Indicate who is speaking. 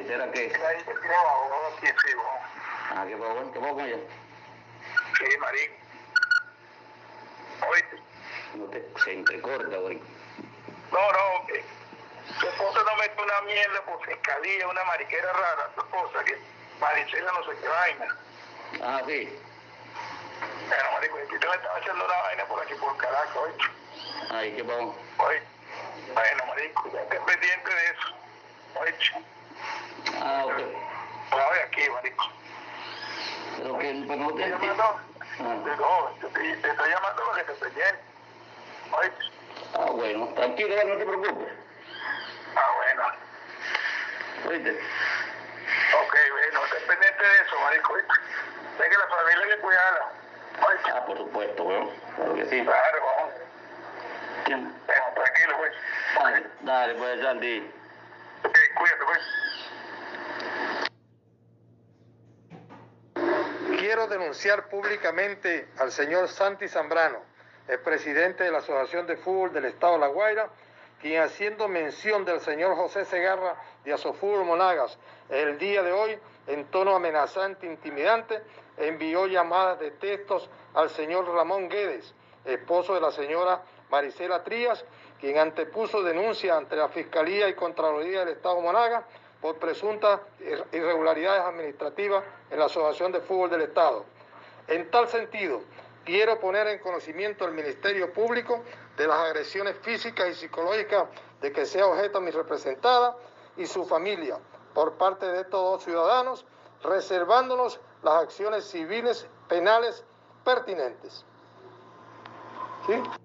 Speaker 1: era qué? Ah, ¿qué pasó? ¿Qué pasó con ella?
Speaker 2: Sí, marico. Oíste.
Speaker 1: No te, se entrecorta, güey.
Speaker 2: No, no, que tu esposa no mete una mierda por fiscalía, una mariquera rara, tu esposa, que Maricela no sé qué vaina.
Speaker 1: Ah, sí.
Speaker 2: Bueno, marico, aquí te me estaba echando una vaina por aquí, por Caracas, oíste.
Speaker 1: Ay, ¿qué pasó?
Speaker 2: Oye, bueno, marico, ya estés pendiente de eso. Oíste.
Speaker 1: Ah, ok.
Speaker 2: Oye, aquí, marico.
Speaker 1: Pero que, pero no
Speaker 2: Te estoy
Speaker 1: entiendo.
Speaker 2: llamando,
Speaker 1: Ah,
Speaker 2: no, te te estoy llamando para que te. Oíste.
Speaker 1: ah, bueno, tranquilo, no te preocupes.
Speaker 2: Ah, bueno.
Speaker 1: Oíste.
Speaker 2: Ok, bueno, estés pendiente de eso, marico. Sé que la familia hay que cuidarla. Oíste.
Speaker 1: Ah, por supuesto, weón. Claro que sí.
Speaker 2: Claro, vamos. Bueno, tranquilo, pues.
Speaker 1: Dale, dale, pues, Santi.
Speaker 2: Cuídate, pues.
Speaker 3: Quiero denunciar públicamente al señor Santi Zambrano, el presidente de la Asociación de Fútbol del Estado de La Guaira, quien haciendo mención del señor José Segarra de Asofútbol Monagas el día de hoy, en tono amenazante e intimidante, envió llamadas de textos al señor Ramón Guedes, esposo de la señora Marisela Trías, quien antepuso denuncia ante la Fiscalía y Contraloría del Estado de Monagas por presuntas ir- irregularidades administrativas en la Asociación de Fútbol del Estado. En tal sentido, quiero poner en conocimiento al Ministerio Público de las agresiones físicas y psicológicas de que sea objeto mi representada y su familia por parte de estos dos ciudadanos, reservándonos las acciones civiles penales pertinentes. ¿Sí?